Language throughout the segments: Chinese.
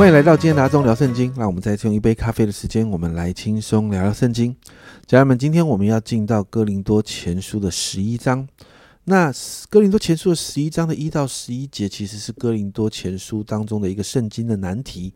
欢迎来到今天达中聊圣经。让我们再次用一杯咖啡的时间，我们来轻松聊聊圣经。家人们，今天我们要进到哥林多前书的十一章。那哥林多前书的十一章的一到十一节，其实是哥林多前书当中的一个圣经的难题，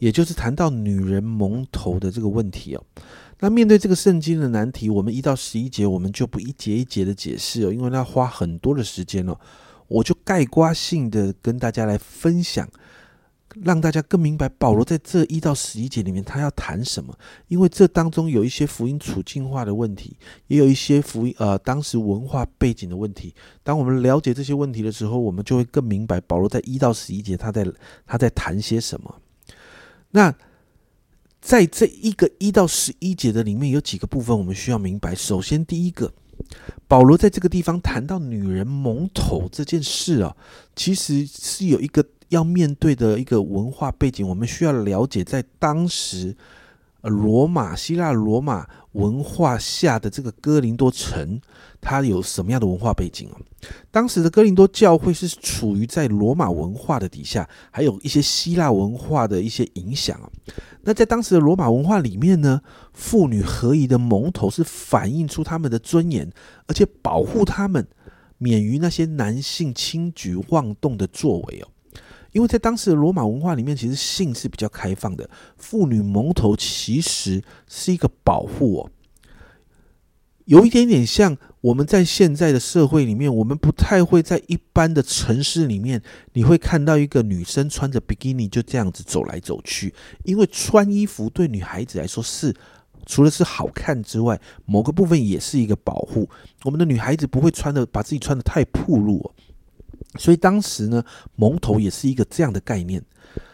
也就是谈到女人蒙头的这个问题哦。那面对这个圣经的难题，我们一到十一节，我们就不一节一节的解释哦，因为要花很多的时间哦。我就概括性的跟大家来分享。让大家更明白保罗在这一到十一节里面他要谈什么，因为这当中有一些福音处境化的问题，也有一些福音呃当时文化背景的问题。当我们了解这些问题的时候，我们就会更明白保罗在一到十一节他在他在谈些什么。那在这一个一到十一节的里面有几个部分我们需要明白。首先，第一个，保罗在这个地方谈到女人蒙头这件事啊，其实是有一个。要面对的一个文化背景，我们需要了解，在当时，呃，罗马、希腊、罗马文化下的这个哥林多城，它有什么样的文化背景哦？当时的哥林多教会是处于在罗马文化的底下，还有一些希腊文化的一些影响啊。那在当时的罗马文化里面呢，妇女合宜的蒙头是反映出他们的尊严，而且保护他们免于那些男性轻举妄动的作为哦。因为在当时的罗马文化里面，其实性是比较开放的，妇女蒙头其实是一个保护哦，有一点点像我们在现在的社会里面，我们不太会在一般的城市里面，你会看到一个女生穿着比基尼就这样子走来走去，因为穿衣服对女孩子来说是除了是好看之外，某个部分也是一个保护，我们的女孩子不会穿的把自己穿的太暴露哦。所以当时呢，蒙头也是一个这样的概念，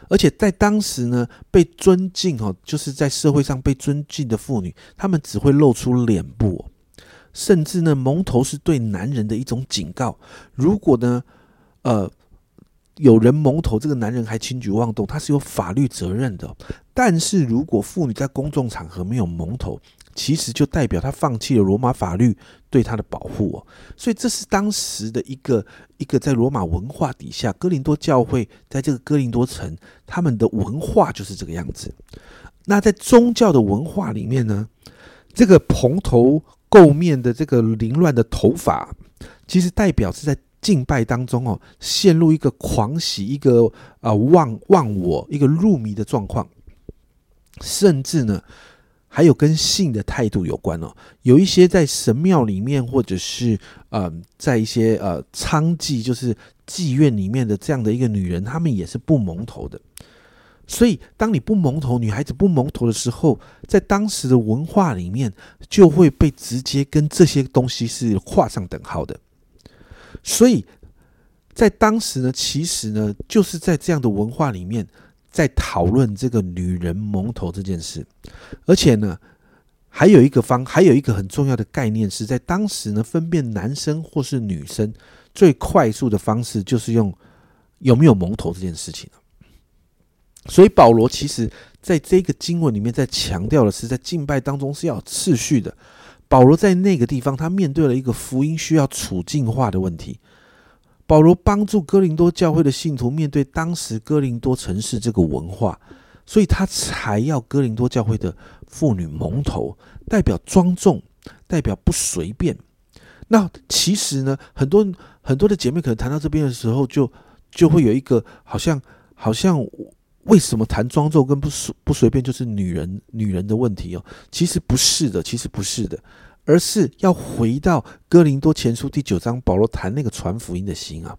而且在当时呢，被尊敬哦，就是在社会上被尊敬的妇女，她们只会露出脸部，甚至呢，蒙头是对男人的一种警告。如果呢，呃，有人蒙头，这个男人还轻举妄动，他是有法律责任的。但是如果妇女在公众场合没有蒙头，其实就代表他放弃了罗马法律对他的保护哦，所以这是当时的一个一个在罗马文化底下，哥林多教会在这个哥林多城，他们的文化就是这个样子。那在宗教的文化里面呢，这个蓬头垢面的这个凌乱的头发，其实代表是在敬拜当中哦，陷入一个狂喜、一个啊忘忘我、一个入迷的状况，甚至呢。还有跟性的态度有关哦，有一些在神庙里面，或者是呃，在一些呃娼妓，就是妓院里面的这样的一个女人，她们也是不蒙头的。所以，当你不蒙头，女孩子不蒙头的时候，在当时的文化里面，就会被直接跟这些东西是画上等号的。所以在当时呢，其实呢，就是在这样的文化里面。在讨论这个女人蒙头这件事，而且呢，还有一个方，还有一个很重要的概念是在当时呢，分辨男生或是女生最快速的方式就是用有没有蒙头这件事情所以保罗其实在这个经文里面在强调的是，在敬拜当中是要次序的。保罗在那个地方，他面对了一个福音需要处境化的问题。保罗帮助哥林多教会的信徒面对当时哥林多城市这个文化，所以他才要哥林多教会的妇女蒙头，代表庄重，代表不随便。那其实呢，很多很多的姐妹可能谈到这边的时候，就就会有一个好像好像为什么谈庄重跟不随不随便就是女人女人的问题哦？其实不是的，其实不是的。而是要回到哥林多前书第九章，保罗谈那个传福音的心啊。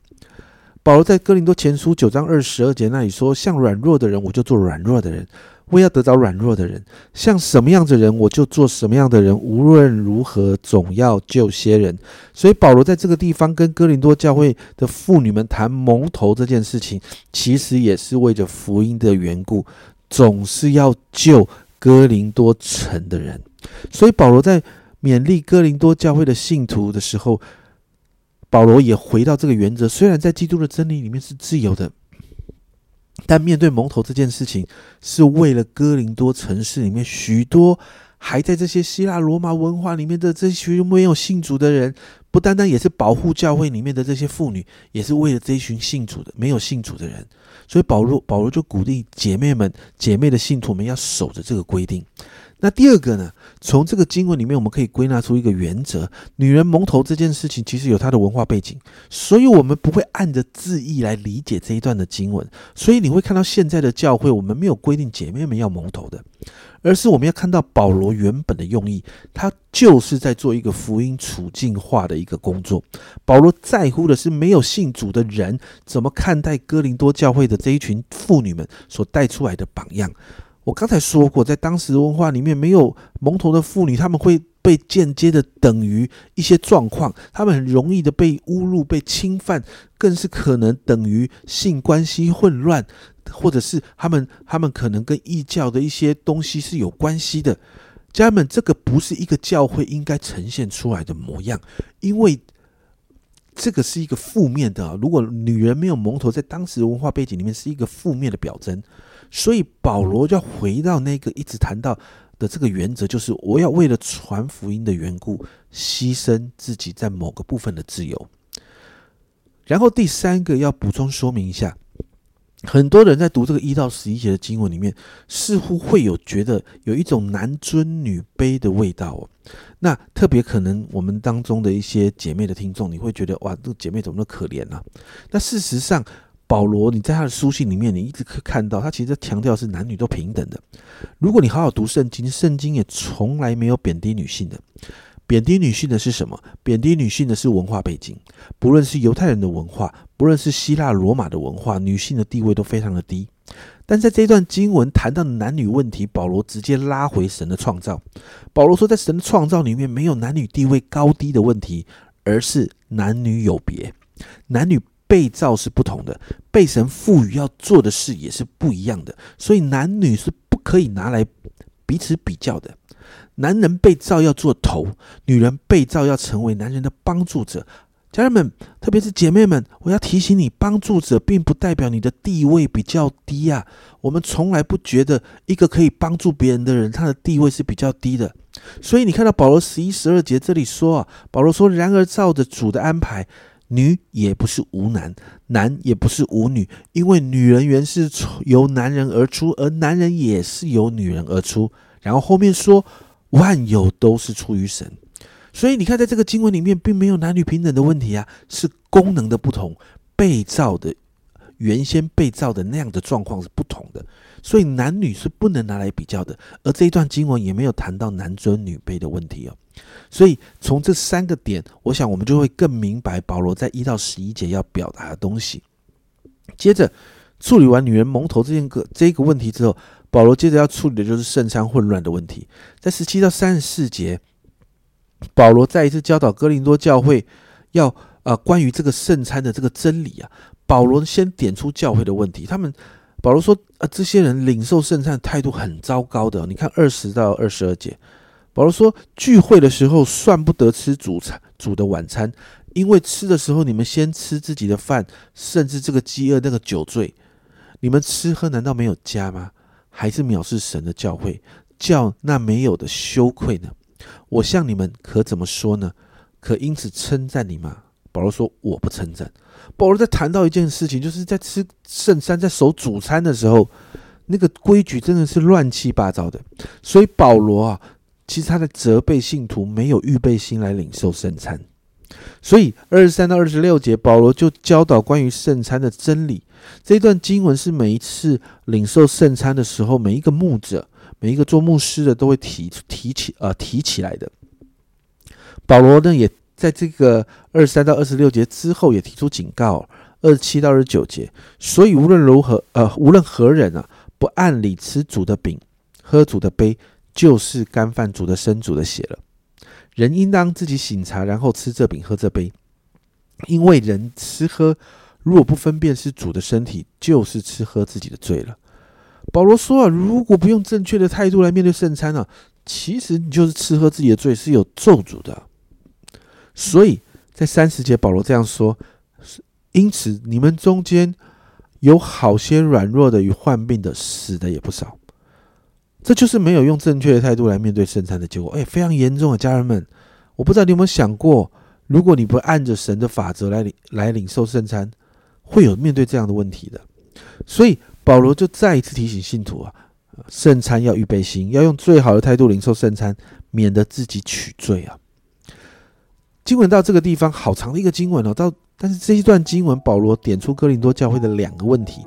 保罗在哥林多前书九章二十二节那里说：“像软弱的人，我就做软弱的人；我要得着软弱的人。像什么样的人，我就做什么样的人。无论如何，总要救些人。”所以保罗在这个地方跟哥林多教会的妇女们谈蒙头这件事情，其实也是为着福音的缘故，总是要救哥林多城的人。所以保罗在。勉励哥林多教会的信徒的时候，保罗也回到这个原则：虽然在基督的真理里面是自由的，但面对蒙头这件事情，是为了哥林多城市里面许多还在这些希腊罗马文化里面的这群没有信主的人，不单单也是保护教会里面的这些妇女，也是为了这一群信主的、没有信主的人。所以保罗保罗就鼓励姐妹们、姐妹的信徒们要守着这个规定。那第二个呢？从这个经文里面，我们可以归纳出一个原则：女人蒙头这件事情，其实有它的文化背景，所以我们不会按着字义来理解这一段的经文。所以你会看到现在的教会，我们没有规定姐妹们要蒙头的，而是我们要看到保罗原本的用意，他就是在做一个福音处境化的一个工作。保罗在乎的是没有信主的人怎么看待哥林多教会的这一群妇女们所带出来的榜样。我刚才说过，在当时的文化里面，没有蒙头的妇女，他们会被间接的等于一些状况，他们很容易的被侮辱、被侵犯，更是可能等于性关系混乱，或者是他们他们可能跟异教的一些东西是有关系的。家人们，这个不是一个教会应该呈现出来的模样，因为这个是一个负面的。如果女人没有蒙头，在当时文化背景里面是一个负面的表征。所以保罗要回到那个一直谈到的这个原则，就是我要为了传福音的缘故，牺牲自己在某个部分的自由。然后第三个要补充说明一下，很多人在读这个一到十一节的经文里面，似乎会有觉得有一种男尊女卑的味道哦。那特别可能我们当中的一些姐妹的听众，你会觉得哇，这个姐妹怎么那么可怜呢？那事实上。保罗，你在他的书信里面，你一直可看到，他其实强调是男女都平等的。如果你好好读圣经，圣经也从来没有贬低女性的。贬低女性的是什么？贬低女性的是文化背景。不论是犹太人的文化，不论是希腊罗马的文化，女性的地位都非常的低。但在这一段经文谈到男女问题，保罗直接拉回神的创造。保罗说，在神的创造里面，没有男女地位高低的问题，而是男女有别，男女。被造是不同的，被神赋予要做的事也是不一样的，所以男女是不可以拿来彼此比较的。男人被造要做头，女人被造要成为男人的帮助者。家人们，特别是姐妹们，我要提醒你，帮助者并不代表你的地位比较低啊。我们从来不觉得一个可以帮助别人的人，他的地位是比较低的。所以你看到保罗十一、十二节这里说啊，保罗说：“然而照着主的安排。”女也不是无男，男也不是无女，因为女人原是由男人而出，而男人也是由女人而出。然后后面说万有都是出于神，所以你看，在这个经文里面，并没有男女平等的问题啊，是功能的不同，被造的原先被造的那样的状况是不同的，所以男女是不能拿来比较的。而这一段经文也没有谈到男尊女卑的问题哦。所以从这三个点，我想我们就会更明白保罗在一到十一节要表达的东西。接着处理完女人蒙头这件个这个问题之后，保罗接着要处理的就是圣餐混乱的问题。在十七到三十四节，保罗再一次教导哥林多教会要啊关于这个圣餐的这个真理啊。保罗先点出教会的问题，他们保罗说啊，这些人领受圣餐态度很糟糕的。你看二十到二十二节。保罗说：“聚会的时候算不得吃主餐、主的晚餐，因为吃的时候你们先吃自己的饭，甚至这个饥饿、那个酒醉，你们吃喝难道没有家吗？还是藐视神的教会，叫那没有的羞愧呢？我向你们可怎么说呢？可因此称赞你吗？”保罗说：“我不称赞。”保罗在谈到一件事情，就是在吃圣餐、在守主餐的时候，那个规矩真的是乱七八糟的。所以保罗啊。其实他在责备信徒没有预备心来领受圣餐，所以二十三到二十六节，保罗就教导关于圣餐的真理。这段经文是每一次领受圣餐的时候，每一个牧者、每一个做牧师的都会提提起呃提起来的。保罗呢，也在这个二十三到二十六节之后也提出警告，二十七到二十九节。所以无论如何，呃，无论何人啊，不按理吃主的饼，喝主的杯。就是干饭煮的生煮的血了。人应当自己醒茶，然后吃这饼喝这杯，因为人吃喝如果不分辨是主的身体，就是吃喝自己的罪了。保罗说啊，如果不用正确的态度来面对圣餐啊，其实你就是吃喝自己的罪，是有咒诅的。所以在三十节，保罗这样说：因此你们中间有好些软弱的与患病的，死的也不少。这就是没有用正确的态度来面对圣餐的结果，哎，非常严重啊！家人们，我不知道你有没有想过，如果你不按着神的法则来领来领受圣餐，会有面对这样的问题的。所以保罗就再一次提醒信徒啊，圣餐要预备心，要用最好的态度领受圣餐，免得自己取罪啊。经文到这个地方，好长的一个经文哦。到但是这一段经文，保罗点出哥林多教会的两个问题：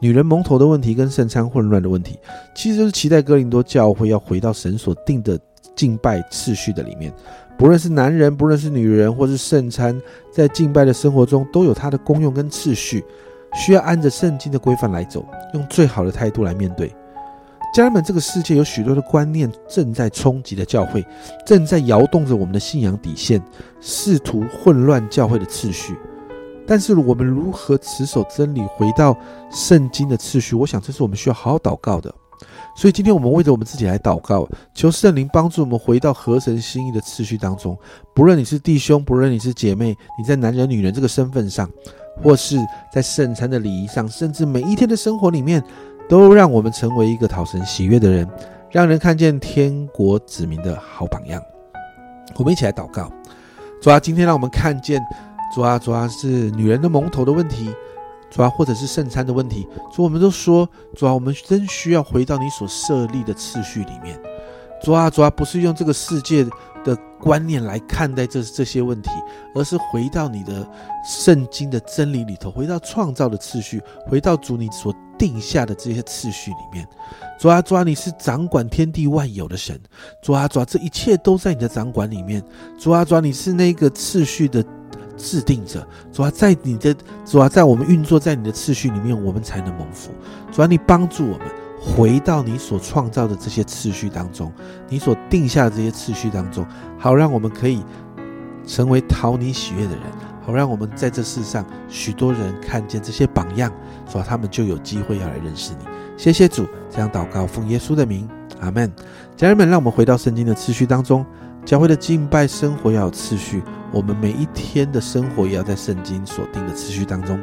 女人蒙头的问题跟圣餐混乱的问题，其实就是期待哥林多教会要回到神所定的敬拜次序的里面。不论是男人，不论是女人，或是圣餐，在敬拜的生活中都有它的功用跟次序，需要按着圣经的规范来走，用最好的态度来面对。家人们，这个世界有许多的观念正在冲击的教会，正在摇动着我们的信仰底线，试图混乱教会的次序。但是，我们如何持守真理，回到圣经的次序？我想，这是我们需要好好祷告的。所以，今天我们为着我们自己来祷告，求圣灵帮助我们回到合神心意的次序当中。不论你是弟兄，不论你是姐妹，你在男人、女人这个身份上，或是在圣餐的礼仪上，甚至每一天的生活里面。都让我们成为一个讨神喜悦的人，让人看见天国子民的好榜样。我们一起来祷告，主啊，今天让我们看见，主啊，主啊，是女人的蒙头的问题，主啊，或者是圣餐的问题，主，我们都说，主啊，我们真需要回到你所设立的次序里面。主啊，主啊，不是用这个世界的观念来看待这这些问题，而是回到你的圣经的真理里头，回到创造的次序，回到主你所。定下的这些次序里面，主啊，主啊，你是掌管天地万有的神，主啊，主啊，这一切都在你的掌管里面，主啊，主啊，你是那个次序的制定者，主啊，在你的主啊，在我们运作在你的次序里面，我们才能蒙福，主啊，你帮助我们回到你所创造的这些次序当中，你所定下的这些次序当中，好让我们可以成为讨你喜悦的人。好，让我们在这世上，许多人看见这些榜样，主要他们就有机会要来认识你。谢谢主，这样祷告，奉耶稣的名，阿门。家人们，让我们回到圣经的次序当中，教会的敬拜生活要有次序，我们每一天的生活也要在圣经所定的次序当中。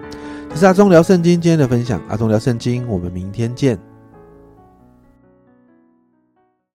这是阿忠聊圣经今天的分享，阿忠聊圣经，我们明天见。